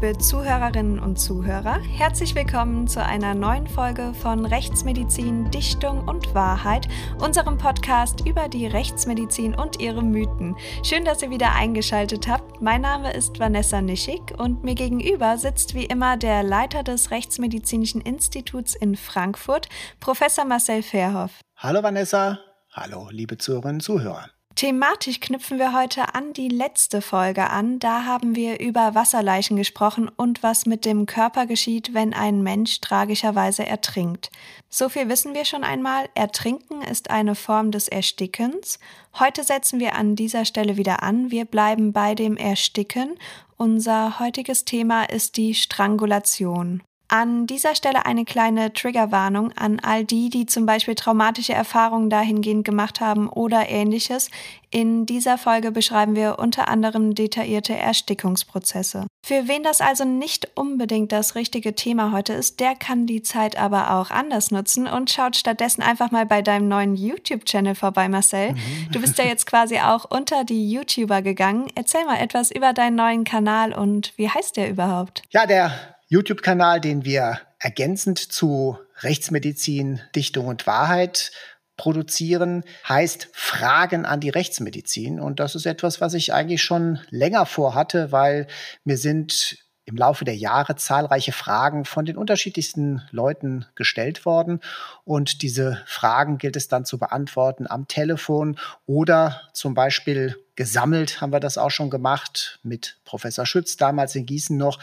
Liebe Zuhörerinnen und Zuhörer, herzlich willkommen zu einer neuen Folge von Rechtsmedizin, Dichtung und Wahrheit, unserem Podcast über die Rechtsmedizin und ihre Mythen. Schön, dass ihr wieder eingeschaltet habt. Mein Name ist Vanessa Nischig und mir gegenüber sitzt wie immer der Leiter des Rechtsmedizinischen Instituts in Frankfurt, Professor Marcel Verhoff. Hallo Vanessa, hallo liebe Zuhörerinnen und Zuhörer. Thematisch knüpfen wir heute an die letzte Folge an. Da haben wir über Wasserleichen gesprochen und was mit dem Körper geschieht, wenn ein Mensch tragischerweise ertrinkt. So viel wissen wir schon einmal. Ertrinken ist eine Form des Erstickens. Heute setzen wir an dieser Stelle wieder an. Wir bleiben bei dem Ersticken. Unser heutiges Thema ist die Strangulation. An dieser Stelle eine kleine Triggerwarnung an all die, die zum Beispiel traumatische Erfahrungen dahingehend gemacht haben oder ähnliches. In dieser Folge beschreiben wir unter anderem detaillierte Erstickungsprozesse. Für wen das also nicht unbedingt das richtige Thema heute ist, der kann die Zeit aber auch anders nutzen und schaut stattdessen einfach mal bei deinem neuen YouTube-Channel vorbei, Marcel. Mhm. Du bist ja jetzt quasi auch unter die YouTuber gegangen. Erzähl mal etwas über deinen neuen Kanal und wie heißt der überhaupt? Ja, der YouTube-Kanal, den wir ergänzend zu Rechtsmedizin, Dichtung und Wahrheit produzieren, heißt Fragen an die Rechtsmedizin. Und das ist etwas, was ich eigentlich schon länger vorhatte, weil mir sind im Laufe der Jahre zahlreiche Fragen von den unterschiedlichsten Leuten gestellt worden. Und diese Fragen gilt es dann zu beantworten am Telefon oder zum Beispiel gesammelt haben wir das auch schon gemacht mit Professor Schütz damals in Gießen noch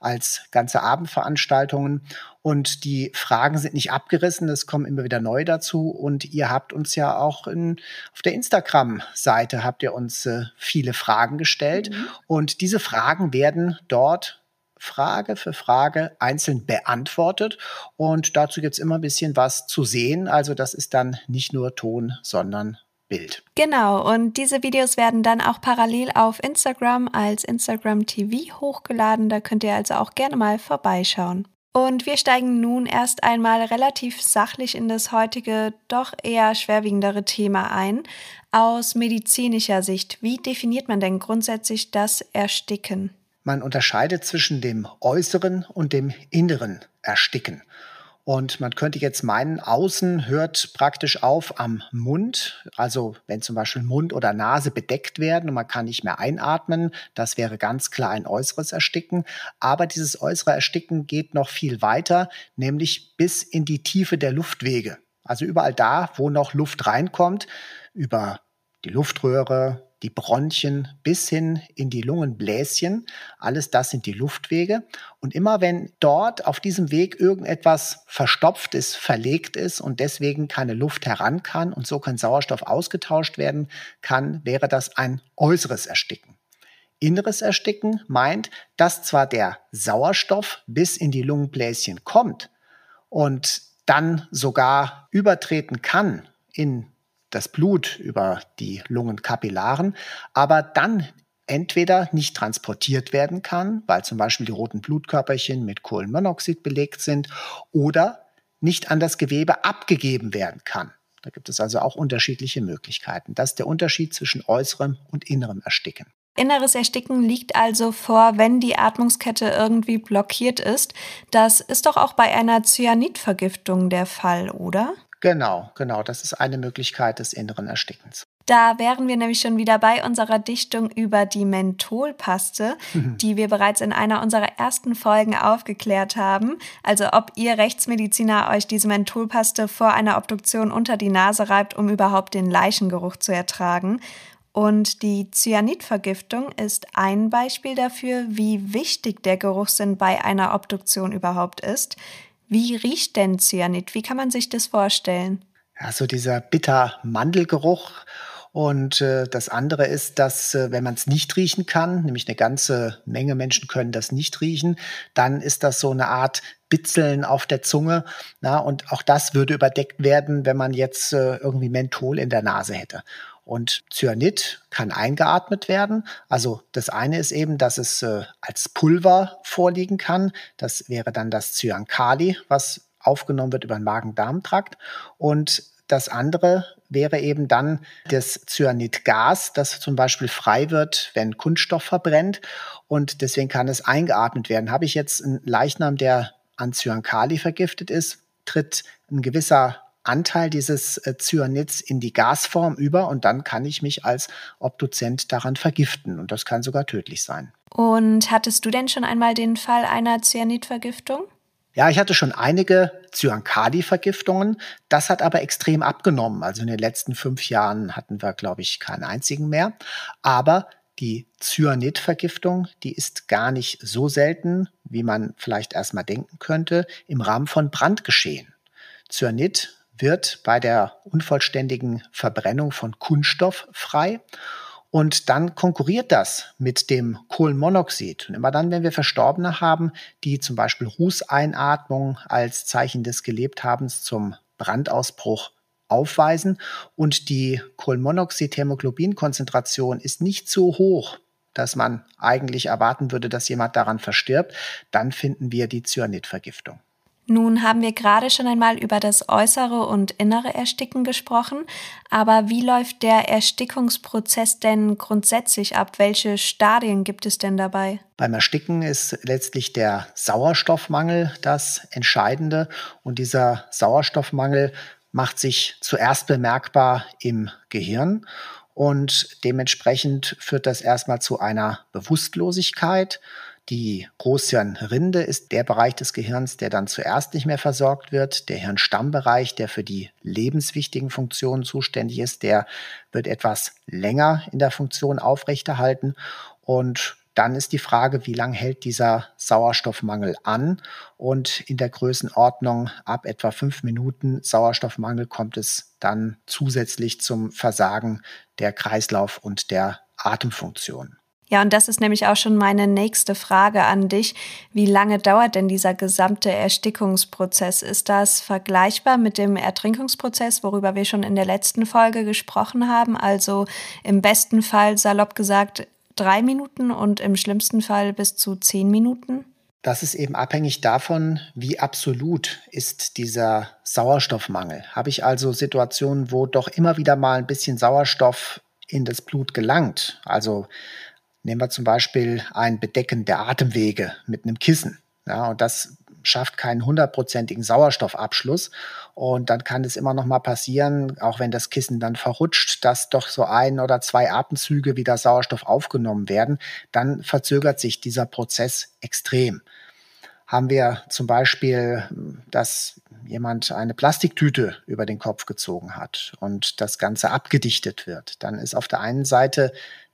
als ganze Abendveranstaltungen. Und die Fragen sind nicht abgerissen, es kommen immer wieder neu dazu. Und ihr habt uns ja auch in, auf der Instagram-Seite habt ihr uns äh, viele Fragen gestellt. Mhm. Und diese Fragen werden dort Frage für Frage einzeln beantwortet. Und dazu gibt es immer ein bisschen was zu sehen. Also das ist dann nicht nur Ton, sondern Bild. Genau, und diese Videos werden dann auch parallel auf Instagram als Instagram TV hochgeladen. Da könnt ihr also auch gerne mal vorbeischauen. Und wir steigen nun erst einmal relativ sachlich in das heutige, doch eher schwerwiegendere Thema ein. Aus medizinischer Sicht, wie definiert man denn grundsätzlich das Ersticken? Man unterscheidet zwischen dem äußeren und dem inneren Ersticken. Und man könnte jetzt meinen, außen hört praktisch auf am Mund. Also wenn zum Beispiel Mund oder Nase bedeckt werden und man kann nicht mehr einatmen, das wäre ganz klar ein äußeres Ersticken. Aber dieses äußere Ersticken geht noch viel weiter, nämlich bis in die Tiefe der Luftwege. Also überall da, wo noch Luft reinkommt, über die Luftröhre, die Bronchien bis hin in die Lungenbläschen. Alles das sind die Luftwege. Und immer wenn dort auf diesem Weg irgendetwas verstopft ist, verlegt ist und deswegen keine Luft heran kann und so kein Sauerstoff ausgetauscht werden kann, wäre das ein äußeres Ersticken. Inneres Ersticken meint, dass zwar der Sauerstoff bis in die Lungenbläschen kommt und dann sogar übertreten kann in das Blut über die Lungenkapillaren, aber dann entweder nicht transportiert werden kann, weil zum Beispiel die roten Blutkörperchen mit Kohlenmonoxid belegt sind, oder nicht an das Gewebe abgegeben werden kann. Da gibt es also auch unterschiedliche Möglichkeiten. Das ist der Unterschied zwischen äußerem und innerem Ersticken. Inneres Ersticken liegt also vor, wenn die Atmungskette irgendwie blockiert ist. Das ist doch auch bei einer Cyanidvergiftung der Fall, oder? Genau, genau. Das ist eine Möglichkeit des inneren Erstickens. Da wären wir nämlich schon wieder bei unserer Dichtung über die Mentholpaste, mhm. die wir bereits in einer unserer ersten Folgen aufgeklärt haben. Also ob ihr Rechtsmediziner euch diese Mentholpaste vor einer Obduktion unter die Nase reibt, um überhaupt den Leichengeruch zu ertragen. Und die Cyanidvergiftung ist ein Beispiel dafür, wie wichtig der Geruchssinn bei einer Obduktion überhaupt ist. Wie riecht denn Cyanid? Wie kann man sich das vorstellen? Ja, so dieser bitter Mandelgeruch. Und äh, das andere ist, dass äh, wenn man es nicht riechen kann, nämlich eine ganze Menge Menschen können das nicht riechen, dann ist das so eine Art Bitzeln auf der Zunge. Na, und auch das würde überdeckt werden, wenn man jetzt äh, irgendwie Menthol in der Nase hätte. Und Cyanid kann eingeatmet werden. Also das eine ist eben, dass es äh, als Pulver vorliegen kann. Das wäre dann das Cyankali, was aufgenommen wird über den Magen-Darm-Trakt. Und das andere wäre eben dann das Cyanidgas, das zum Beispiel frei wird, wenn Kunststoff verbrennt. Und deswegen kann es eingeatmet werden. Habe ich jetzt einen Leichnam, der an Cyankali vergiftet ist, tritt ein gewisser Anteil dieses äh, Cyanids in die Gasform über und dann kann ich mich als Obduzent daran vergiften und das kann sogar tödlich sein. Und hattest du denn schon einmal den Fall einer Cyanidvergiftung? Ja, ich hatte schon einige Cyankadi-Vergiftungen. Das hat aber extrem abgenommen. Also in den letzten fünf Jahren hatten wir, glaube ich, keinen einzigen mehr. Aber die Cyanid-Vergiftung, die ist gar nicht so selten, wie man vielleicht erstmal denken könnte, im Rahmen von Brandgeschehen. Cyanid wird bei der unvollständigen Verbrennung von Kunststoff frei und dann konkurriert das mit dem Kohlenmonoxid. Und immer dann, wenn wir Verstorbene haben, die zum Beispiel Rußeinatmung als Zeichen des Gelebthabens zum Brandausbruch aufweisen und die Kohlenmonoxid-Hämoglobin-Konzentration ist nicht so hoch, dass man eigentlich erwarten würde, dass jemand daran verstirbt, dann finden wir die Cyanidvergiftung. Nun haben wir gerade schon einmal über das äußere und innere Ersticken gesprochen, aber wie läuft der Erstickungsprozess denn grundsätzlich ab? Welche Stadien gibt es denn dabei? Beim Ersticken ist letztlich der Sauerstoffmangel das Entscheidende und dieser Sauerstoffmangel macht sich zuerst bemerkbar im Gehirn und dementsprechend führt das erstmal zu einer Bewusstlosigkeit die Großhirnrinde ist der Bereich des Gehirns, der dann zuerst nicht mehr versorgt wird. Der Hirnstammbereich, der für die lebenswichtigen Funktionen zuständig ist, der wird etwas länger in der Funktion aufrechterhalten. Und dann ist die Frage, wie lange hält dieser Sauerstoffmangel an? Und in der Größenordnung ab etwa fünf Minuten Sauerstoffmangel kommt es dann zusätzlich zum Versagen der Kreislauf- und der Atemfunktion. Ja, und das ist nämlich auch schon meine nächste Frage an dich. Wie lange dauert denn dieser gesamte Erstickungsprozess? Ist das vergleichbar mit dem Ertrinkungsprozess, worüber wir schon in der letzten Folge gesprochen haben? Also im besten Fall, salopp gesagt, drei Minuten und im schlimmsten Fall bis zu zehn Minuten? Das ist eben abhängig davon, wie absolut ist dieser Sauerstoffmangel. Habe ich also Situationen, wo doch immer wieder mal ein bisschen Sauerstoff in das Blut gelangt, also Nehmen wir zum Beispiel ein Bedecken der Atemwege mit einem Kissen. Ja, und das schafft keinen hundertprozentigen Sauerstoffabschluss. Und dann kann es immer noch mal passieren, auch wenn das Kissen dann verrutscht, dass doch so ein oder zwei Atemzüge wieder Sauerstoff aufgenommen werden. Dann verzögert sich dieser Prozess extrem. Haben wir zum Beispiel, dass jemand eine Plastiktüte über den Kopf gezogen hat und das Ganze abgedichtet wird, dann ist auf der einen Seite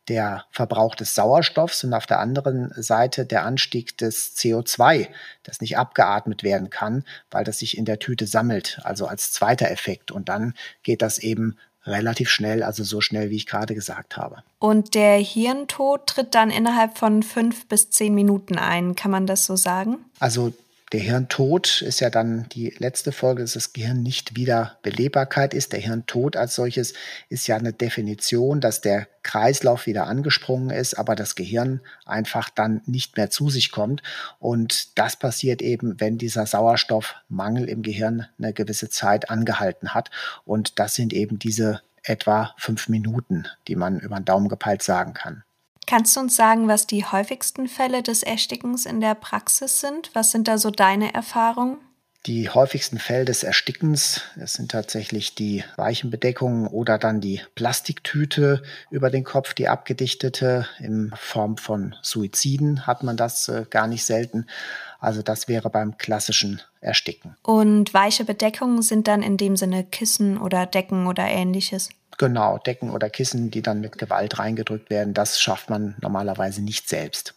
der Verbrauch des Sauerstoffs und auf der anderen Seite der Anstieg des CO2, das nicht abgeatmet werden kann, weil das sich in der Tüte sammelt, also als zweiter Effekt. Und dann geht das eben relativ schnell, also so schnell, wie ich gerade gesagt habe. Und der Hirntod tritt dann innerhalb von fünf bis zehn Minuten ein, kann man das so sagen? Also der Hirntod ist ja dann die letzte Folge, dass das Gehirn nicht wieder Belebbarkeit ist. Der Hirntod als solches ist ja eine Definition, dass der Kreislauf wieder angesprungen ist, aber das Gehirn einfach dann nicht mehr zu sich kommt. Und das passiert eben, wenn dieser Sauerstoffmangel im Gehirn eine gewisse Zeit angehalten hat. Und das sind eben diese etwa fünf Minuten, die man über den Daumen gepeilt sagen kann. Kannst du uns sagen, was die häufigsten Fälle des Erstickens in der Praxis sind? Was sind da so deine Erfahrungen? Die häufigsten Fälle des Erstickens, das sind tatsächlich die weichen Bedeckungen oder dann die Plastiktüte über den Kopf, die abgedichtete. In Form von Suiziden hat man das äh, gar nicht selten. Also das wäre beim klassischen Ersticken. Und weiche Bedeckungen sind dann in dem Sinne Kissen oder Decken oder ähnliches? Genau, Decken oder Kissen, die dann mit Gewalt reingedrückt werden, das schafft man normalerweise nicht selbst.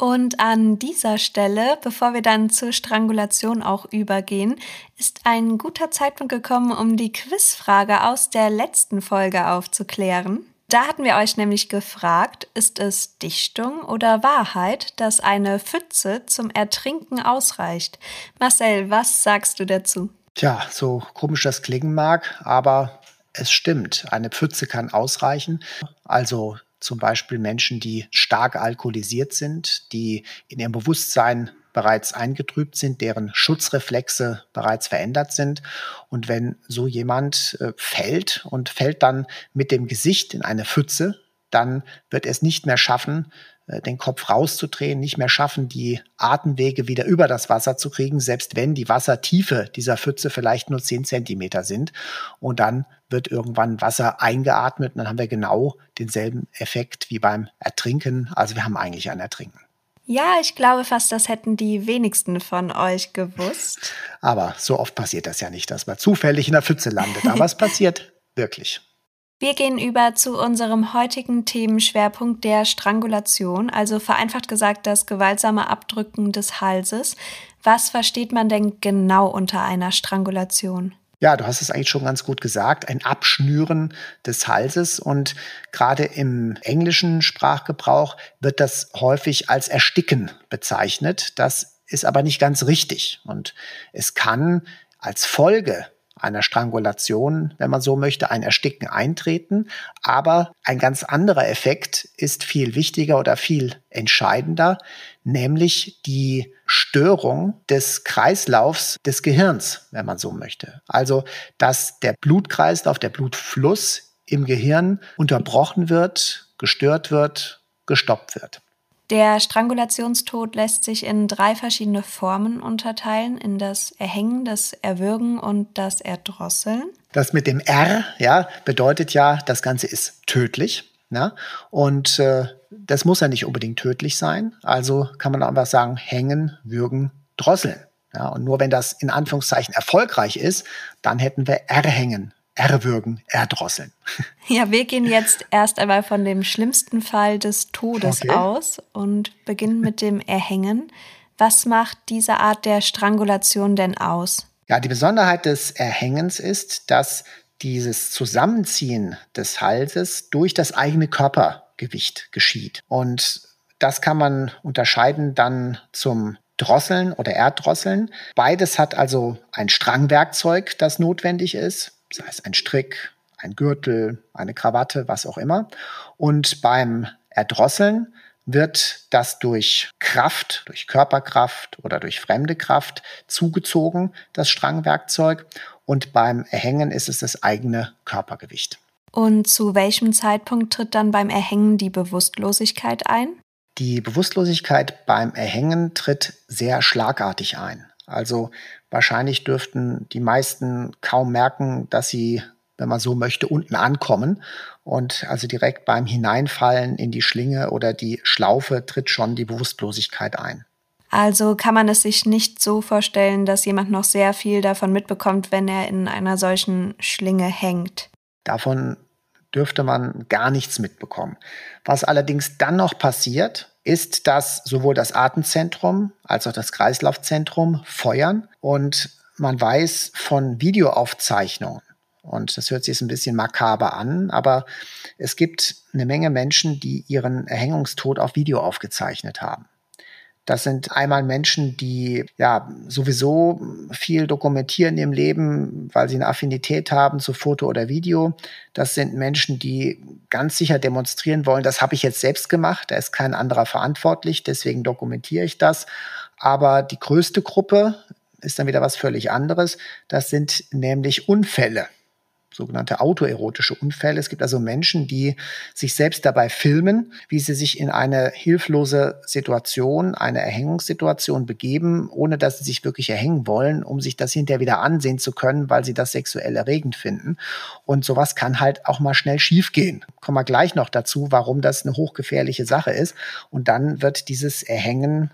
Und an dieser Stelle, bevor wir dann zur Strangulation auch übergehen, ist ein guter Zeitpunkt gekommen, um die Quizfrage aus der letzten Folge aufzuklären. Da hatten wir euch nämlich gefragt, ist es Dichtung oder Wahrheit, dass eine Pfütze zum Ertrinken ausreicht? Marcel, was sagst du dazu? Tja, so komisch das klingen mag, aber es stimmt, eine Pfütze kann ausreichen. Also zum Beispiel Menschen, die stark alkoholisiert sind, die in ihrem Bewusstsein bereits eingetrübt sind, deren Schutzreflexe bereits verändert sind. Und wenn so jemand äh, fällt und fällt dann mit dem Gesicht in eine Pfütze, dann wird er es nicht mehr schaffen, äh, den Kopf rauszudrehen, nicht mehr schaffen, die Atemwege wieder über das Wasser zu kriegen, selbst wenn die Wassertiefe dieser Pfütze vielleicht nur zehn Zentimeter sind. Und dann wird irgendwann Wasser eingeatmet und dann haben wir genau denselben Effekt wie beim Ertrinken. Also wir haben eigentlich ein Ertrinken. Ja, ich glaube fast, das hätten die wenigsten von euch gewusst. Aber so oft passiert das ja nicht, dass man zufällig in der Pfütze landet. Aber es passiert wirklich. Wir gehen über zu unserem heutigen Themenschwerpunkt der Strangulation, also vereinfacht gesagt das gewaltsame Abdrücken des Halses. Was versteht man denn genau unter einer Strangulation? Ja, du hast es eigentlich schon ganz gut gesagt, ein Abschnüren des Halses und gerade im englischen Sprachgebrauch wird das häufig als Ersticken bezeichnet. Das ist aber nicht ganz richtig und es kann als Folge einer Strangulation, wenn man so möchte, ein Ersticken eintreten. Aber ein ganz anderer Effekt ist viel wichtiger oder viel entscheidender, nämlich die Störung des Kreislaufs des Gehirns, wenn man so möchte. Also, dass der Blutkreislauf, der Blutfluss im Gehirn unterbrochen wird, gestört wird, gestoppt wird. Der Strangulationstod lässt sich in drei verschiedene Formen unterteilen, in das Erhängen, das Erwürgen und das Erdrosseln. Das mit dem R, ja, bedeutet ja, das Ganze ist tödlich. Ja? Und äh, das muss ja nicht unbedingt tödlich sein. Also kann man einfach sagen, hängen, würgen, drosseln. Ja? Und nur wenn das in Anführungszeichen erfolgreich ist, dann hätten wir erhängen, erwürgen, erdrosseln. Ja, wir gehen jetzt erst einmal von dem schlimmsten Fall des Todes okay. aus und beginnen mit dem Erhängen. Was macht diese Art der Strangulation denn aus? Ja, die Besonderheit des Erhängens ist, dass dieses Zusammenziehen des Halses durch das eigene Körpergewicht geschieht. Und das kann man unterscheiden dann zum Drosseln oder Erddrosseln. Beides hat also ein Strangwerkzeug, das notwendig ist sei es ein Strick, ein Gürtel, eine Krawatte, was auch immer. Und beim Erdrosseln wird das durch Kraft, durch Körperkraft oder durch fremde Kraft zugezogen, das Strangwerkzeug. Und beim Erhängen ist es das eigene Körpergewicht. Und zu welchem Zeitpunkt tritt dann beim Erhängen die Bewusstlosigkeit ein? Die Bewusstlosigkeit beim Erhängen tritt sehr schlagartig ein. Also wahrscheinlich dürften die meisten kaum merken, dass sie, wenn man so möchte, unten ankommen. Und also direkt beim Hineinfallen in die Schlinge oder die Schlaufe tritt schon die Bewusstlosigkeit ein. Also kann man es sich nicht so vorstellen, dass jemand noch sehr viel davon mitbekommt, wenn er in einer solchen Schlinge hängt. Davon dürfte man gar nichts mitbekommen. Was allerdings dann noch passiert, ist, dass sowohl das Atemzentrum als auch das Kreislaufzentrum feuern und man weiß von Videoaufzeichnungen, und das hört sich jetzt ein bisschen makaber an, aber es gibt eine Menge Menschen, die ihren Erhängungstod auf Video aufgezeichnet haben. Das sind einmal Menschen, die ja sowieso viel dokumentieren im Leben, weil sie eine Affinität haben zu Foto oder Video. Das sind Menschen, die ganz sicher demonstrieren wollen, das habe ich jetzt selbst gemacht, da ist kein anderer verantwortlich, deswegen dokumentiere ich das. Aber die größte Gruppe ist dann wieder was völlig anderes. Das sind nämlich Unfälle sogenannte autoerotische Unfälle. Es gibt also Menschen, die sich selbst dabei filmen, wie sie sich in eine hilflose Situation, eine Erhängungssituation begeben, ohne dass sie sich wirklich erhängen wollen, um sich das hinterher wieder ansehen zu können, weil sie das sexuell erregend finden. Und sowas kann halt auch mal schnell schiefgehen. Kommen wir gleich noch dazu, warum das eine hochgefährliche Sache ist. Und dann wird dieses Erhängen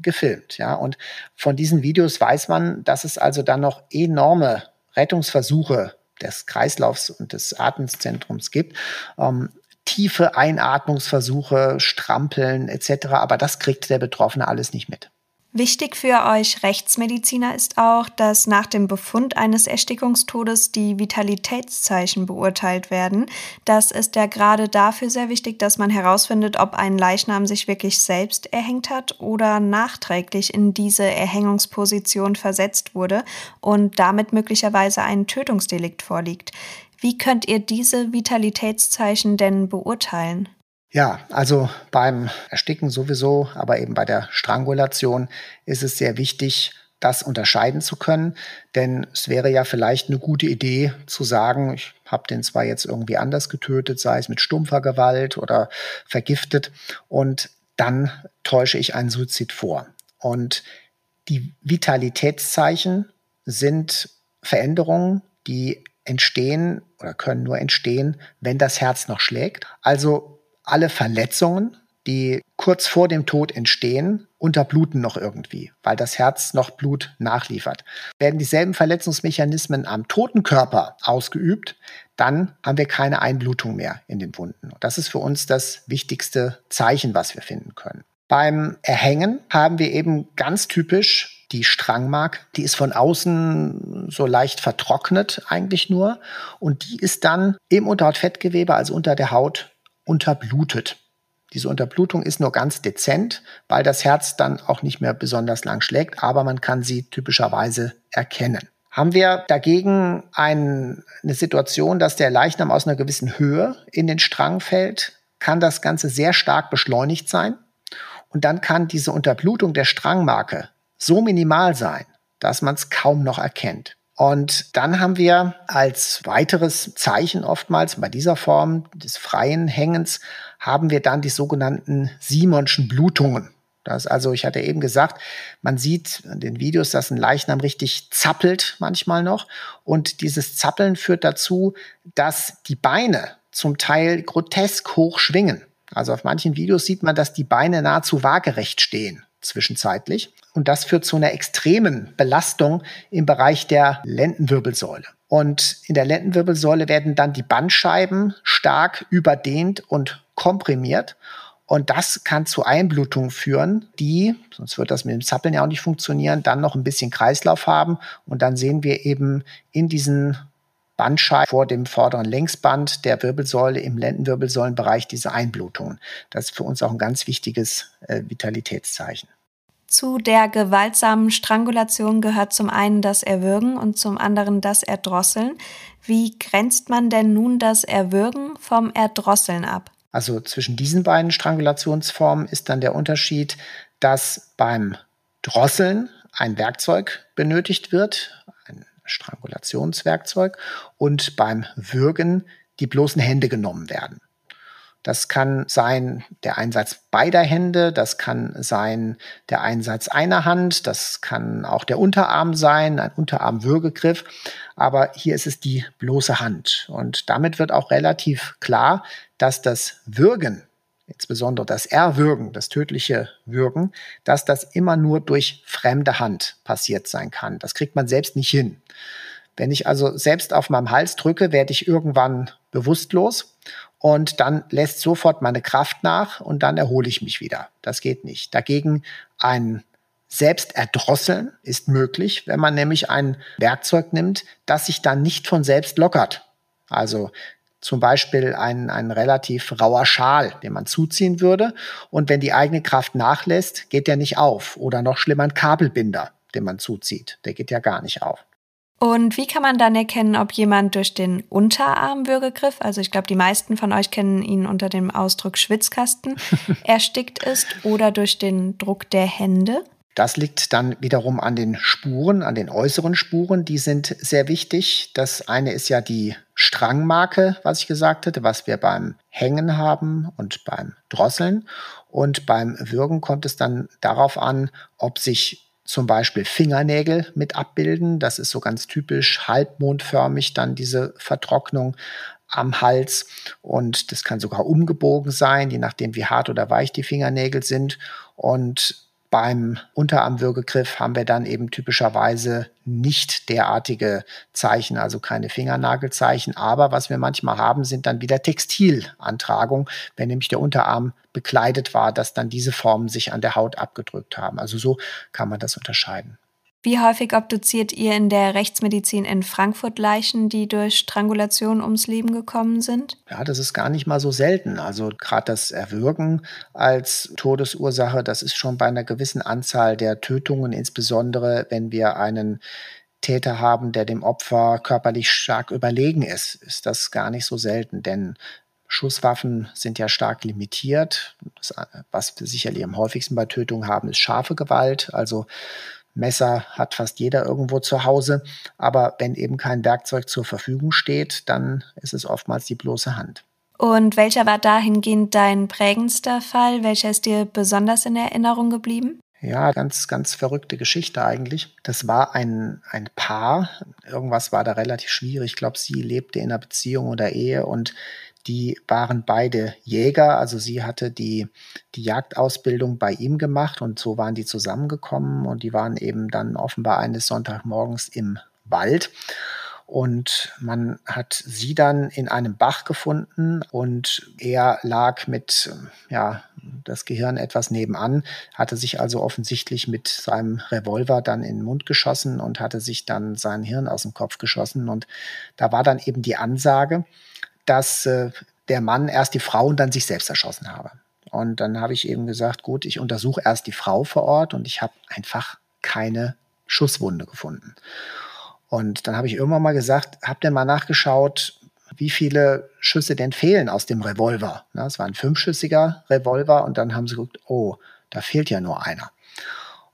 gefilmt, ja. Und von diesen Videos weiß man, dass es also dann noch enorme Rettungsversuche des Kreislaufs und des Atemzentrums gibt. Ähm, tiefe Einatmungsversuche, Strampeln etc. Aber das kriegt der Betroffene alles nicht mit. Wichtig für euch Rechtsmediziner ist auch, dass nach dem Befund eines Erstickungstodes die Vitalitätszeichen beurteilt werden. Das ist ja gerade dafür sehr wichtig, dass man herausfindet, ob ein Leichnam sich wirklich selbst erhängt hat oder nachträglich in diese Erhängungsposition versetzt wurde und damit möglicherweise ein Tötungsdelikt vorliegt. Wie könnt ihr diese Vitalitätszeichen denn beurteilen? Ja, also beim Ersticken sowieso, aber eben bei der Strangulation ist es sehr wichtig, das unterscheiden zu können. Denn es wäre ja vielleicht eine gute Idee zu sagen, ich habe den zwar jetzt irgendwie anders getötet, sei es mit stumpfer Gewalt oder vergiftet, und dann täusche ich einen Suizid vor. Und die Vitalitätszeichen sind Veränderungen, die entstehen oder können nur entstehen, wenn das Herz noch schlägt. Also alle Verletzungen, die kurz vor dem Tod entstehen, unterbluten noch irgendwie, weil das Herz noch Blut nachliefert. Werden dieselben Verletzungsmechanismen am toten Körper ausgeübt, dann haben wir keine Einblutung mehr in den Wunden. Das ist für uns das wichtigste Zeichen, was wir finden können. Beim Erhängen haben wir eben ganz typisch die Strangmark. Die ist von außen so leicht vertrocknet eigentlich nur und die ist dann im Unterhautfettgewebe, also unter der Haut, unterblutet. Diese Unterblutung ist nur ganz dezent, weil das Herz dann auch nicht mehr besonders lang schlägt, aber man kann sie typischerweise erkennen. Haben wir dagegen ein, eine Situation, dass der Leichnam aus einer gewissen Höhe in den Strang fällt, kann das Ganze sehr stark beschleunigt sein. Und dann kann diese Unterblutung der Strangmarke so minimal sein, dass man es kaum noch erkennt. Und dann haben wir als weiteres Zeichen oftmals bei dieser Form des freien Hängens haben wir dann die sogenannten Simonschen Blutungen. Das also, ich hatte eben gesagt, man sieht in den Videos, dass ein Leichnam richtig zappelt manchmal noch. Und dieses Zappeln führt dazu, dass die Beine zum Teil grotesk hoch schwingen. Also auf manchen Videos sieht man, dass die Beine nahezu waagerecht stehen zwischenzeitlich. Und das führt zu einer extremen Belastung im Bereich der Lendenwirbelsäule. Und in der Lendenwirbelsäule werden dann die Bandscheiben stark überdehnt und komprimiert. Und das kann zu Einblutungen führen, die, sonst wird das mit dem Zappeln ja auch nicht funktionieren, dann noch ein bisschen Kreislauf haben. Und dann sehen wir eben in diesen Bandscheiben vor dem vorderen Längsband der Wirbelsäule im Lendenwirbelsäulenbereich diese Einblutungen. Das ist für uns auch ein ganz wichtiges äh, Vitalitätszeichen. Zu der gewaltsamen Strangulation gehört zum einen das Erwürgen und zum anderen das Erdrosseln. Wie grenzt man denn nun das Erwürgen vom Erdrosseln ab? Also zwischen diesen beiden Strangulationsformen ist dann der Unterschied, dass beim Drosseln ein Werkzeug benötigt wird, ein Strangulationswerkzeug, und beim Würgen die bloßen Hände genommen werden. Das kann sein der Einsatz beider Hände, das kann sein der Einsatz einer Hand, das kann auch der Unterarm sein, ein Unterarmwürgegriff. Aber hier ist es die bloße Hand. Und damit wird auch relativ klar, dass das Würgen, insbesondere das Erwürgen, das tödliche Würgen, dass das immer nur durch fremde Hand passiert sein kann. Das kriegt man selbst nicht hin. Wenn ich also selbst auf meinem Hals drücke, werde ich irgendwann bewusstlos und dann lässt sofort meine Kraft nach und dann erhole ich mich wieder. Das geht nicht. Dagegen ein Selbsterdrosseln ist möglich, wenn man nämlich ein Werkzeug nimmt, das sich dann nicht von selbst lockert. Also zum Beispiel ein, ein relativ rauer Schal, den man zuziehen würde. Und wenn die eigene Kraft nachlässt, geht der nicht auf. Oder noch schlimmer ein Kabelbinder, den man zuzieht. Der geht ja gar nicht auf. Und wie kann man dann erkennen, ob jemand durch den Unterarmwürgegriff, also ich glaube, die meisten von euch kennen ihn unter dem Ausdruck Schwitzkasten, erstickt ist oder durch den Druck der Hände? Das liegt dann wiederum an den Spuren, an den äußeren Spuren. Die sind sehr wichtig. Das eine ist ja die Strangmarke, was ich gesagt hatte, was wir beim Hängen haben und beim Drosseln. Und beim Würgen kommt es dann darauf an, ob sich zum Beispiel Fingernägel mit abbilden. Das ist so ganz typisch halbmondförmig dann diese Vertrocknung am Hals und das kann sogar umgebogen sein, je nachdem wie hart oder weich die Fingernägel sind. Und beim Unterarmwürgegriff haben wir dann eben typischerweise nicht derartige Zeichen, also keine Fingernagelzeichen. Aber was wir manchmal haben, sind dann wieder Textilantragungen, wenn nämlich der Unterarm bekleidet war, dass dann diese Formen sich an der Haut abgedrückt haben. Also so kann man das unterscheiden. Wie häufig obduziert ihr in der Rechtsmedizin in Frankfurt Leichen, die durch Strangulation ums Leben gekommen sind? Ja, das ist gar nicht mal so selten. Also gerade das Erwürgen als Todesursache, das ist schon bei einer gewissen Anzahl der Tötungen, insbesondere wenn wir einen Täter haben, der dem Opfer körperlich stark überlegen ist, ist das gar nicht so selten. Denn Schusswaffen sind ja stark limitiert. Das, was wir sicherlich am häufigsten bei Tötungen haben, ist scharfe Gewalt. Also Messer hat fast jeder irgendwo zu Hause. Aber wenn eben kein Werkzeug zur Verfügung steht, dann ist es oftmals die bloße Hand. Und welcher war dahingehend dein prägendster Fall? Welcher ist dir besonders in Erinnerung geblieben? Ja, ganz, ganz verrückte Geschichte eigentlich. Das war ein, ein Paar. Irgendwas war da relativ schwierig. Ich glaube, sie lebte in einer Beziehung oder Ehe und die waren beide Jäger. Also sie hatte die, die Jagdausbildung bei ihm gemacht und so waren die zusammengekommen und die waren eben dann offenbar eines Sonntagmorgens im Wald. Und man hat sie dann in einem Bach gefunden und er lag mit, ja, das Gehirn etwas nebenan, hatte sich also offensichtlich mit seinem Revolver dann in den Mund geschossen und hatte sich dann sein Hirn aus dem Kopf geschossen. Und da war dann eben die Ansage, dass äh, der Mann erst die Frau und dann sich selbst erschossen habe. Und dann habe ich eben gesagt, gut, ich untersuche erst die Frau vor Ort und ich habe einfach keine Schusswunde gefunden. Und dann habe ich irgendwann mal gesagt, habt ihr mal nachgeschaut, wie viele Schüsse denn fehlen aus dem Revolver? Es war ein fünfschüssiger Revolver und dann haben sie geguckt, oh, da fehlt ja nur einer.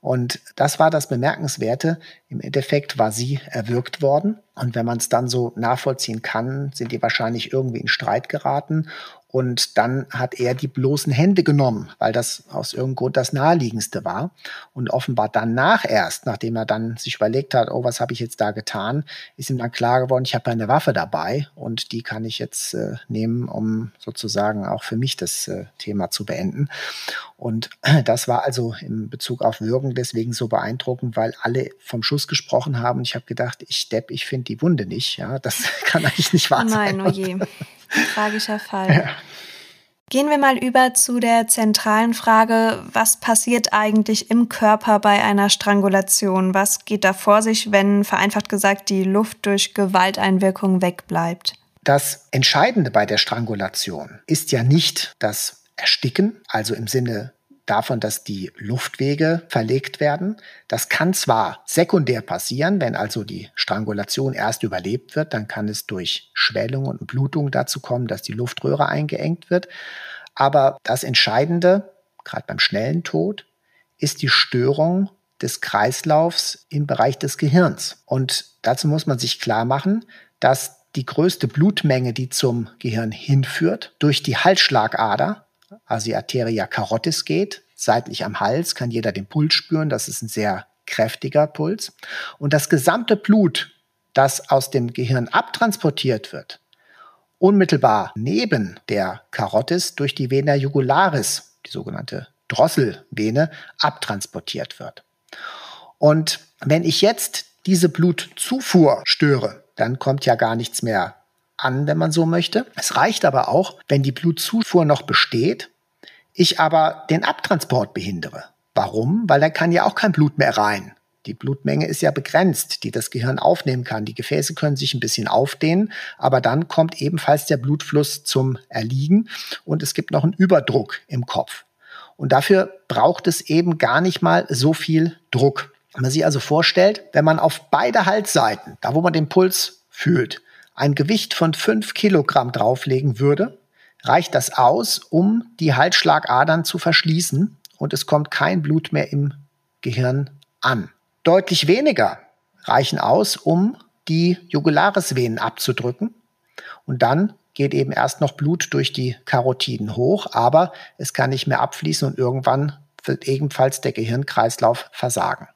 Und das war das Bemerkenswerte. Im Endeffekt war sie erwürgt worden. Und wenn man es dann so nachvollziehen kann, sind die wahrscheinlich irgendwie in Streit geraten. Und dann hat er die bloßen Hände genommen, weil das aus irgendeinem Grund das naheliegendste war. Und offenbar danach erst, nachdem er dann sich überlegt hat, oh, was habe ich jetzt da getan, ist ihm dann klar geworden, ich habe eine Waffe dabei und die kann ich jetzt äh, nehmen, um sozusagen auch für mich das äh, Thema zu beenden. Und das war also in Bezug auf Würgen deswegen so beeindruckend, weil alle vom Schuss gesprochen haben. Ich habe gedacht, ich Depp, ich finde die Wunde nicht. Ja, das kann eigentlich nicht wahr sein. Nein, oh je. Tragischer Fall. Ja. Gehen wir mal über zu der zentralen Frage, was passiert eigentlich im Körper bei einer Strangulation? Was geht da vor sich, wenn vereinfacht gesagt die Luft durch Gewalteinwirkung wegbleibt? Das Entscheidende bei der Strangulation ist ja nicht das Ersticken, also im Sinne davon, dass die Luftwege verlegt werden. Das kann zwar sekundär passieren, wenn also die Strangulation erst überlebt wird, dann kann es durch Schwellung und Blutung dazu kommen, dass die Luftröhre eingeengt wird. Aber das Entscheidende, gerade beim schnellen Tod, ist die Störung des Kreislaufs im Bereich des Gehirns. Und dazu muss man sich klar machen, dass die größte Blutmenge, die zum Gehirn hinführt, durch die Halsschlagader also die Arteria carotis geht, seitlich am Hals, kann jeder den Puls spüren, das ist ein sehr kräftiger Puls. Und das gesamte Blut, das aus dem Gehirn abtransportiert wird, unmittelbar neben der Karotis durch die Vena jugularis, die sogenannte Drosselvene, abtransportiert wird. Und wenn ich jetzt diese Blutzufuhr störe, dann kommt ja gar nichts mehr an, wenn man so möchte. Es reicht aber auch, wenn die Blutzufuhr noch besteht, ich aber den Abtransport behindere. Warum? Weil da kann ja auch kein Blut mehr rein. Die Blutmenge ist ja begrenzt, die das Gehirn aufnehmen kann. Die Gefäße können sich ein bisschen aufdehnen, aber dann kommt ebenfalls der Blutfluss zum Erliegen und es gibt noch einen Überdruck im Kopf. Und dafür braucht es eben gar nicht mal so viel Druck. Wenn man sich also vorstellt, wenn man auf beide Halsseiten, da wo man den Puls fühlt, ein Gewicht von fünf Kilogramm drauflegen würde, reicht das aus, um die Halsschlagadern zu verschließen und es kommt kein Blut mehr im Gehirn an. Deutlich weniger reichen aus, um die Jugularisvenen abzudrücken und dann geht eben erst noch Blut durch die Karotiden hoch, aber es kann nicht mehr abfließen und irgendwann wird ebenfalls der Gehirnkreislauf versagen.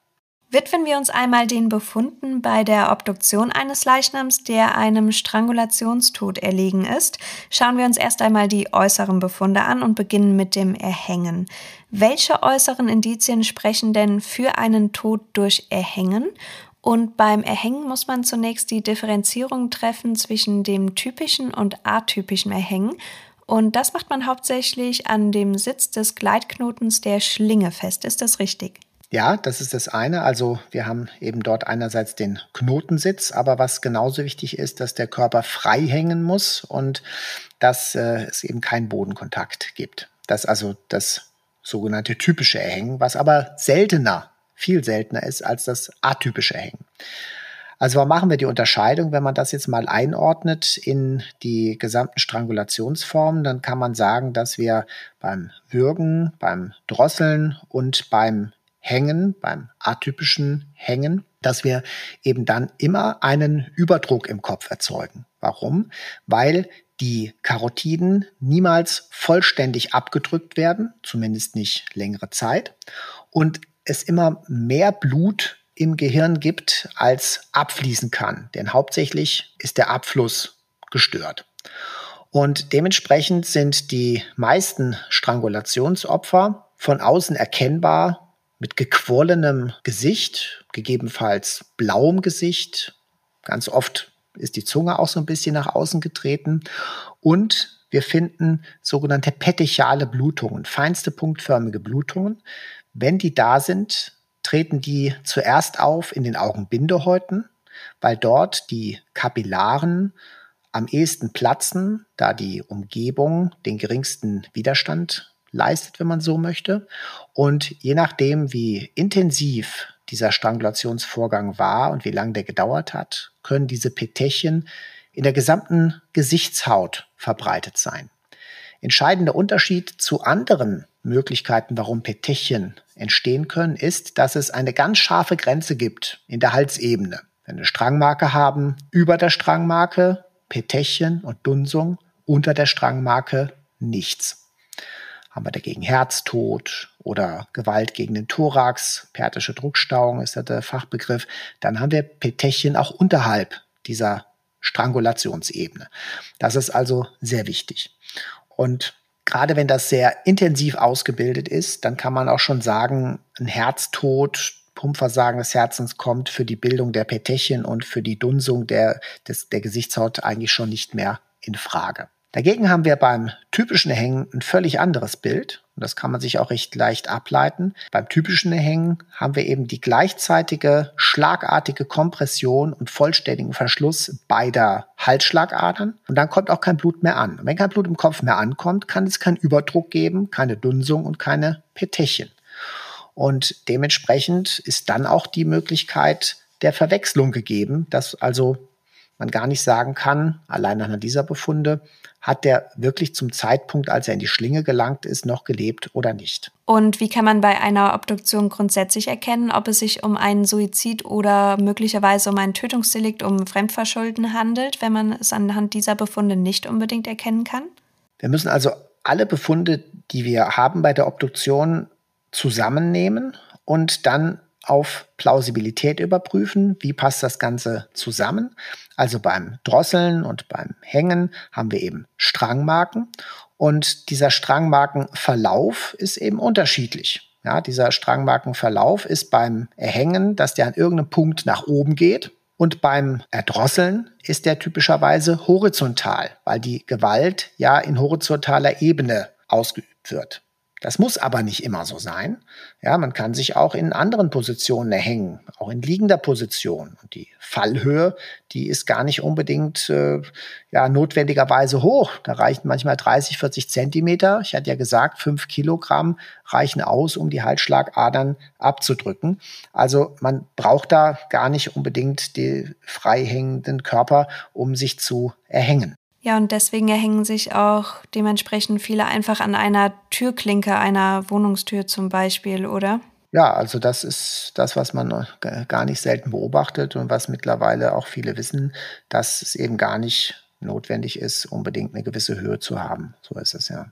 Widmen wir uns einmal den Befunden bei der Obduktion eines Leichnams, der einem Strangulationstod erlegen ist. Schauen wir uns erst einmal die äußeren Befunde an und beginnen mit dem Erhängen. Welche äußeren Indizien sprechen denn für einen Tod durch Erhängen? Und beim Erhängen muss man zunächst die Differenzierung treffen zwischen dem typischen und atypischen Erhängen. Und das macht man hauptsächlich an dem Sitz des Gleitknotens der Schlinge fest. Ist das richtig? Ja, das ist das eine. Also wir haben eben dort einerseits den Knotensitz, aber was genauso wichtig ist, dass der Körper frei hängen muss und dass äh, es eben keinen Bodenkontakt gibt. Das also das sogenannte typische Erhängen, was aber seltener, viel seltener ist als das atypische Erhängen. Also warum machen wir die Unterscheidung? Wenn man das jetzt mal einordnet in die gesamten Strangulationsformen, dann kann man sagen, dass wir beim Würgen, beim Drosseln und beim Hängen, beim atypischen Hängen, dass wir eben dann immer einen Überdruck im Kopf erzeugen. Warum? Weil die Karotiden niemals vollständig abgedrückt werden, zumindest nicht längere Zeit, und es immer mehr Blut im Gehirn gibt, als abfließen kann. Denn hauptsächlich ist der Abfluss gestört. Und dementsprechend sind die meisten Strangulationsopfer von außen erkennbar mit gequollenem Gesicht, gegebenenfalls blauem Gesicht. Ganz oft ist die Zunge auch so ein bisschen nach außen getreten. Und wir finden sogenannte petechiale Blutungen, feinste punktförmige Blutungen. Wenn die da sind, treten die zuerst auf in den Augenbindehäuten, weil dort die Kapillaren am ehesten platzen, da die Umgebung den geringsten Widerstand leistet, wenn man so möchte. Und je nachdem, wie intensiv dieser Strangulationsvorgang war und wie lange der gedauert hat, können diese Petechien in der gesamten Gesichtshaut verbreitet sein. Entscheidender Unterschied zu anderen Möglichkeiten, warum Petechien entstehen können, ist, dass es eine ganz scharfe Grenze gibt in der Halsebene. Wenn wir eine Strangmarke haben, über der Strangmarke Petechien und Dunsung, unter der Strangmarke nichts. Haben wir dagegen Herztod oder Gewalt gegen den Thorax, pertische Druckstauung ist der Fachbegriff, dann haben wir Petechien auch unterhalb dieser Strangulationsebene. Das ist also sehr wichtig. Und gerade wenn das sehr intensiv ausgebildet ist, dann kann man auch schon sagen, ein Herztod, Pumpversagen des Herzens kommt für die Bildung der Petechien und für die Dunsung der, des, der Gesichtshaut eigentlich schon nicht mehr in Frage. Dagegen haben wir beim typischen Hängen ein völlig anderes Bild. Und das kann man sich auch recht leicht ableiten. Beim typischen Hängen haben wir eben die gleichzeitige schlagartige Kompression und vollständigen Verschluss beider Halsschlagadern. Und dann kommt auch kein Blut mehr an. Und wenn kein Blut im Kopf mehr ankommt, kann es keinen Überdruck geben, keine Dunsung und keine Petechien. Und dementsprechend ist dann auch die Möglichkeit der Verwechslung gegeben, dass also man gar nicht sagen kann, allein anhand dieser Befunde, hat der wirklich zum Zeitpunkt, als er in die Schlinge gelangt ist, noch gelebt oder nicht. Und wie kann man bei einer Obduktion grundsätzlich erkennen, ob es sich um einen Suizid oder möglicherweise um ein Tötungsdelikt, um Fremdverschulden handelt, wenn man es anhand dieser Befunde nicht unbedingt erkennen kann? Wir müssen also alle Befunde, die wir haben bei der Obduktion, zusammennehmen und dann auf Plausibilität überprüfen. Wie passt das Ganze zusammen? Also beim Drosseln und beim Hängen haben wir eben Strangmarken und dieser Strangmarkenverlauf ist eben unterschiedlich. Ja, dieser Strangmarkenverlauf ist beim Erhängen, dass der an irgendeinem Punkt nach oben geht. Und beim Erdrosseln ist der typischerweise horizontal, weil die Gewalt ja in horizontaler Ebene ausgeübt wird. Das muss aber nicht immer so sein. Ja, man kann sich auch in anderen Positionen erhängen, auch in liegender Position. Und die Fallhöhe, die ist gar nicht unbedingt äh, ja, notwendigerweise hoch. Da reichen manchmal 30, 40 Zentimeter. Ich hatte ja gesagt, fünf Kilogramm reichen aus, um die Halsschlagadern abzudrücken. Also man braucht da gar nicht unbedingt die frei hängenden Körper, um sich zu erhängen. Ja, und deswegen erhängen sich auch dementsprechend viele einfach an einer Türklinke, einer Wohnungstür zum Beispiel, oder? Ja, also das ist das, was man gar nicht selten beobachtet und was mittlerweile auch viele wissen, dass es eben gar nicht notwendig ist, unbedingt eine gewisse Höhe zu haben. So ist es ja.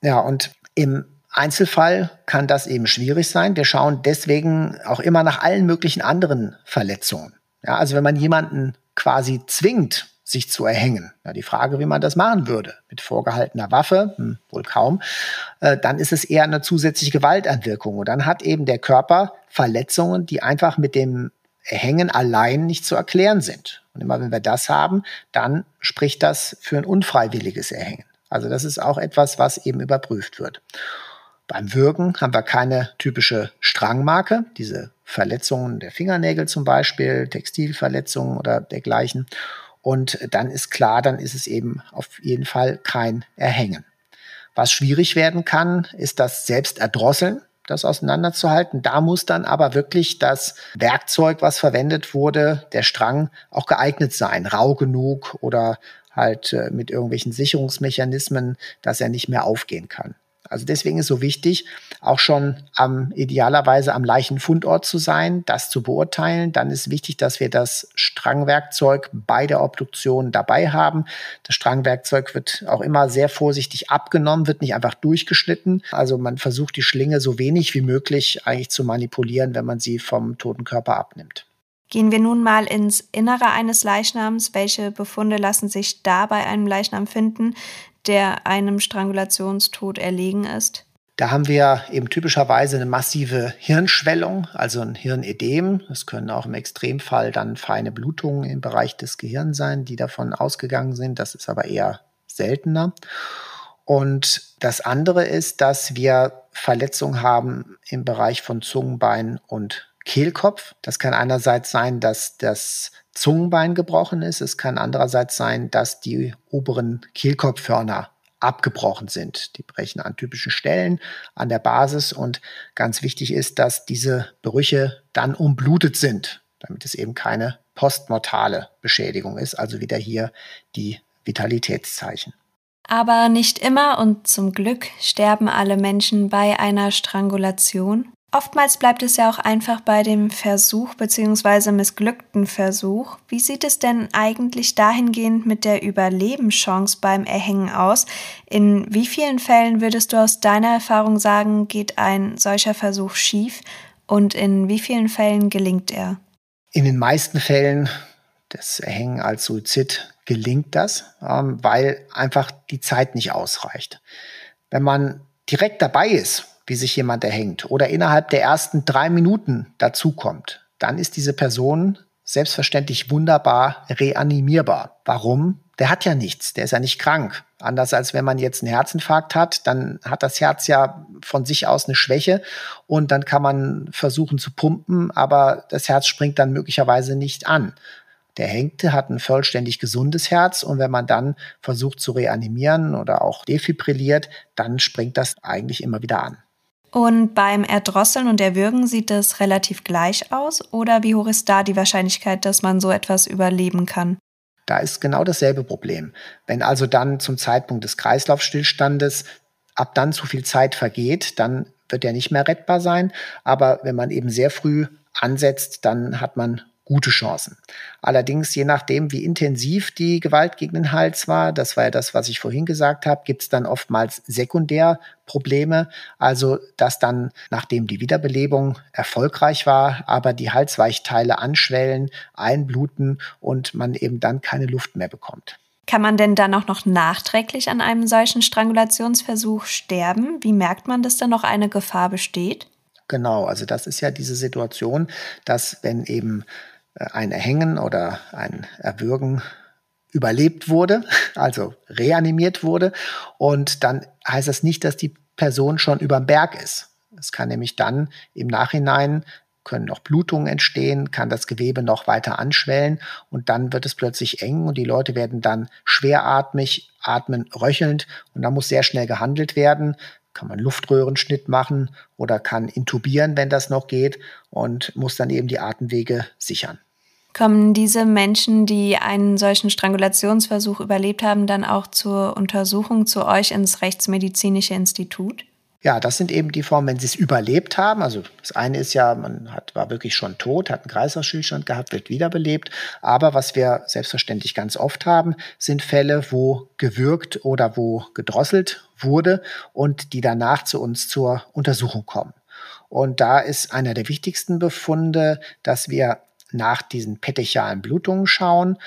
Ja, und im Einzelfall kann das eben schwierig sein. Wir schauen deswegen auch immer nach allen möglichen anderen Verletzungen. Ja, also wenn man jemanden quasi zwingt, sich zu erhängen. Ja, die Frage, wie man das machen würde, mit vorgehaltener Waffe, hm, wohl kaum, äh, dann ist es eher eine zusätzliche Gewalteinwirkung. Und dann hat eben der Körper Verletzungen, die einfach mit dem Erhängen allein nicht zu erklären sind. Und immer wenn wir das haben, dann spricht das für ein unfreiwilliges Erhängen. Also das ist auch etwas, was eben überprüft wird. Beim Würgen haben wir keine typische Strangmarke, diese Verletzungen der Fingernägel zum Beispiel, Textilverletzungen oder dergleichen. Und dann ist klar, dann ist es eben auf jeden Fall kein Erhängen. Was schwierig werden kann, ist das Selbsterdrosseln. das auseinanderzuhalten. Da muss dann aber wirklich das Werkzeug, was verwendet wurde, der Strang auch geeignet sein, rau genug oder halt äh, mit irgendwelchen Sicherungsmechanismen, dass er nicht mehr aufgehen kann. Also deswegen ist so wichtig, auch schon am idealerweise am Leichenfundort zu sein, das zu beurteilen. Dann ist wichtig, dass wir das Strangwerkzeug bei der Obduktion dabei haben. Das Strangwerkzeug wird auch immer sehr vorsichtig abgenommen, wird nicht einfach durchgeschnitten. Also man versucht die Schlinge so wenig wie möglich eigentlich zu manipulieren, wenn man sie vom toten Körper abnimmt. Gehen wir nun mal ins Innere eines Leichnams. Welche Befunde lassen sich da bei einem Leichnam finden? Der einem Strangulationstod erlegen ist? Da haben wir eben typischerweise eine massive Hirnschwellung, also ein Hirnedem. Es können auch im Extremfall dann feine Blutungen im Bereich des Gehirns sein, die davon ausgegangen sind. Das ist aber eher seltener. Und das andere ist, dass wir Verletzungen haben im Bereich von Zungenbein und Kehlkopf. Das kann einerseits sein, dass das Zungenbein gebrochen ist. Es kann andererseits sein, dass die oberen Kehlkopfhörner abgebrochen sind. Die brechen an typischen Stellen an der Basis und ganz wichtig ist, dass diese Brüche dann umblutet sind, damit es eben keine postmortale Beschädigung ist, also wieder hier die Vitalitätszeichen. Aber nicht immer und zum Glück sterben alle Menschen bei einer Strangulation. Oftmals bleibt es ja auch einfach bei dem Versuch bzw. missglückten Versuch. Wie sieht es denn eigentlich dahingehend mit der Überlebenschance beim Erhängen aus? In wie vielen Fällen würdest du aus deiner Erfahrung sagen, geht ein solcher Versuch schief und in wie vielen Fällen gelingt er? In den meisten Fällen das Erhängen als Suizid gelingt das, ähm, weil einfach die Zeit nicht ausreicht. Wenn man direkt dabei ist wie sich jemand erhängt oder innerhalb der ersten drei Minuten dazukommt, dann ist diese Person selbstverständlich wunderbar reanimierbar. Warum? Der hat ja nichts, der ist ja nicht krank. Anders als wenn man jetzt einen Herzinfarkt hat, dann hat das Herz ja von sich aus eine Schwäche und dann kann man versuchen zu pumpen, aber das Herz springt dann möglicherweise nicht an. Der Hängte hat ein vollständig gesundes Herz und wenn man dann versucht zu reanimieren oder auch defibrilliert, dann springt das eigentlich immer wieder an. Und beim Erdrosseln und Erwürgen sieht das relativ gleich aus? Oder wie hoch ist da die Wahrscheinlichkeit, dass man so etwas überleben kann? Da ist genau dasselbe Problem. Wenn also dann zum Zeitpunkt des Kreislaufstillstandes ab dann zu viel Zeit vergeht, dann wird er nicht mehr rettbar sein. Aber wenn man eben sehr früh ansetzt, dann hat man gute Chancen. Allerdings, je nachdem, wie intensiv die Gewalt gegen den Hals war, das war ja das, was ich vorhin gesagt habe, gibt es dann oftmals Sekundärprobleme. Also, dass dann, nachdem die Wiederbelebung erfolgreich war, aber die Halsweichteile anschwellen, einbluten und man eben dann keine Luft mehr bekommt. Kann man denn dann auch noch nachträglich an einem solchen Strangulationsversuch sterben? Wie merkt man, dass da noch eine Gefahr besteht? Genau, also das ist ja diese Situation, dass wenn eben ein Erhängen oder ein Erwürgen überlebt wurde, also reanimiert wurde. Und dann heißt das nicht, dass die Person schon überm Berg ist. Es kann nämlich dann im Nachhinein können noch Blutungen entstehen, kann das Gewebe noch weiter anschwellen und dann wird es plötzlich eng und die Leute werden dann schweratmig, atmen röchelnd und da muss sehr schnell gehandelt werden kann man Luftröhrenschnitt machen oder kann intubieren, wenn das noch geht und muss dann eben die Atemwege sichern. Kommen diese Menschen, die einen solchen Strangulationsversuch überlebt haben, dann auch zur Untersuchung zu euch ins Rechtsmedizinische Institut? Ja, das sind eben die Formen, wenn sie es überlebt haben. Also das eine ist ja, man hat, war wirklich schon tot, hat einen Kreislaufstillstand gehabt, wird wiederbelebt. Aber was wir selbstverständlich ganz oft haben, sind Fälle, wo gewürgt oder wo gedrosselt wurde und die danach zu uns zur Untersuchung kommen. Und da ist einer der wichtigsten Befunde, dass wir nach diesen petechialen Blutungen schauen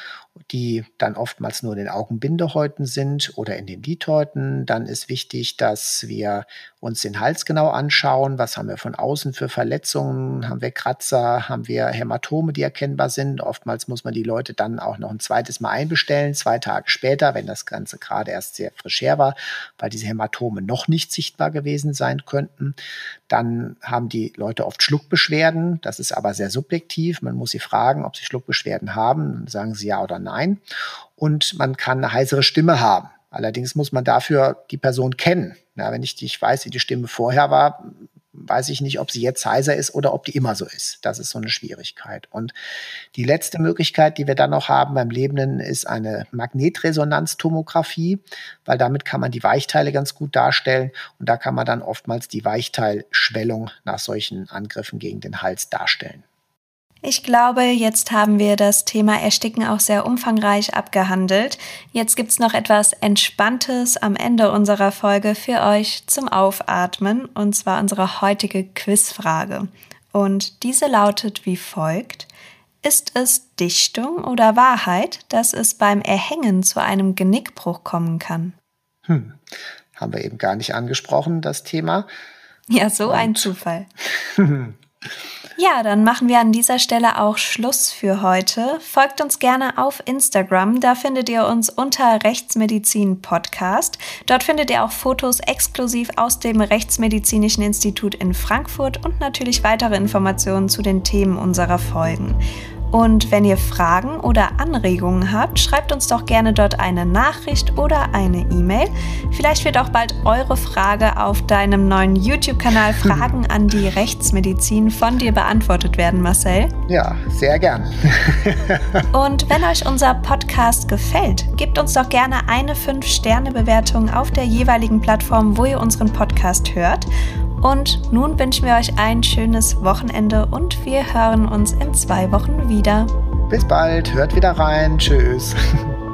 die dann oftmals nur in den Augenbindehäuten sind oder in den Lidhäuten. Dann ist wichtig, dass wir uns den Hals genau anschauen. Was haben wir von außen für Verletzungen? Haben wir Kratzer? Haben wir Hämatome, die erkennbar sind? Oftmals muss man die Leute dann auch noch ein zweites Mal einbestellen, zwei Tage später, wenn das Ganze gerade erst sehr frisch her war, weil diese Hämatome noch nicht sichtbar gewesen sein könnten. Dann haben die Leute oft Schluckbeschwerden. Das ist aber sehr subjektiv. Man muss sie fragen, ob sie Schluckbeschwerden haben. Dann sagen sie ja oder nein. Und man kann eine heisere Stimme haben. Allerdings muss man dafür die Person kennen. Ja, wenn ich nicht weiß, wie die Stimme vorher war, weiß ich nicht, ob sie jetzt heiser ist oder ob die immer so ist. Das ist so eine Schwierigkeit. Und die letzte Möglichkeit, die wir dann noch haben beim Lebenden, ist eine Magnetresonanztomographie, weil damit kann man die Weichteile ganz gut darstellen und da kann man dann oftmals die Weichteilschwellung nach solchen Angriffen gegen den Hals darstellen. Ich glaube, jetzt haben wir das Thema Ersticken auch sehr umfangreich abgehandelt. Jetzt gibt's noch etwas Entspanntes am Ende unserer Folge für euch zum Aufatmen, und zwar unsere heutige Quizfrage. Und diese lautet wie folgt. Ist es Dichtung oder Wahrheit, dass es beim Erhängen zu einem Genickbruch kommen kann? Hm. Haben wir eben gar nicht angesprochen, das Thema. Ja, so und ein Zufall. Ja, dann machen wir an dieser Stelle auch Schluss für heute. Folgt uns gerne auf Instagram, da findet ihr uns unter Rechtsmedizin Podcast. Dort findet ihr auch Fotos exklusiv aus dem Rechtsmedizinischen Institut in Frankfurt und natürlich weitere Informationen zu den Themen unserer Folgen. Und wenn ihr Fragen oder Anregungen habt, schreibt uns doch gerne dort eine Nachricht oder eine E-Mail. Vielleicht wird auch bald eure Frage auf deinem neuen YouTube-Kanal Fragen an die Rechtsmedizin von dir beantwortet werden, Marcel. Ja, sehr gern. Und wenn euch unser Podcast gefällt, gebt uns doch gerne eine 5-Sterne-Bewertung auf der jeweiligen Plattform, wo ihr unseren Podcast hört. Und nun wünschen wir euch ein schönes Wochenende und wir hören uns in zwei Wochen wieder. Bis bald, hört wieder rein. Tschüss.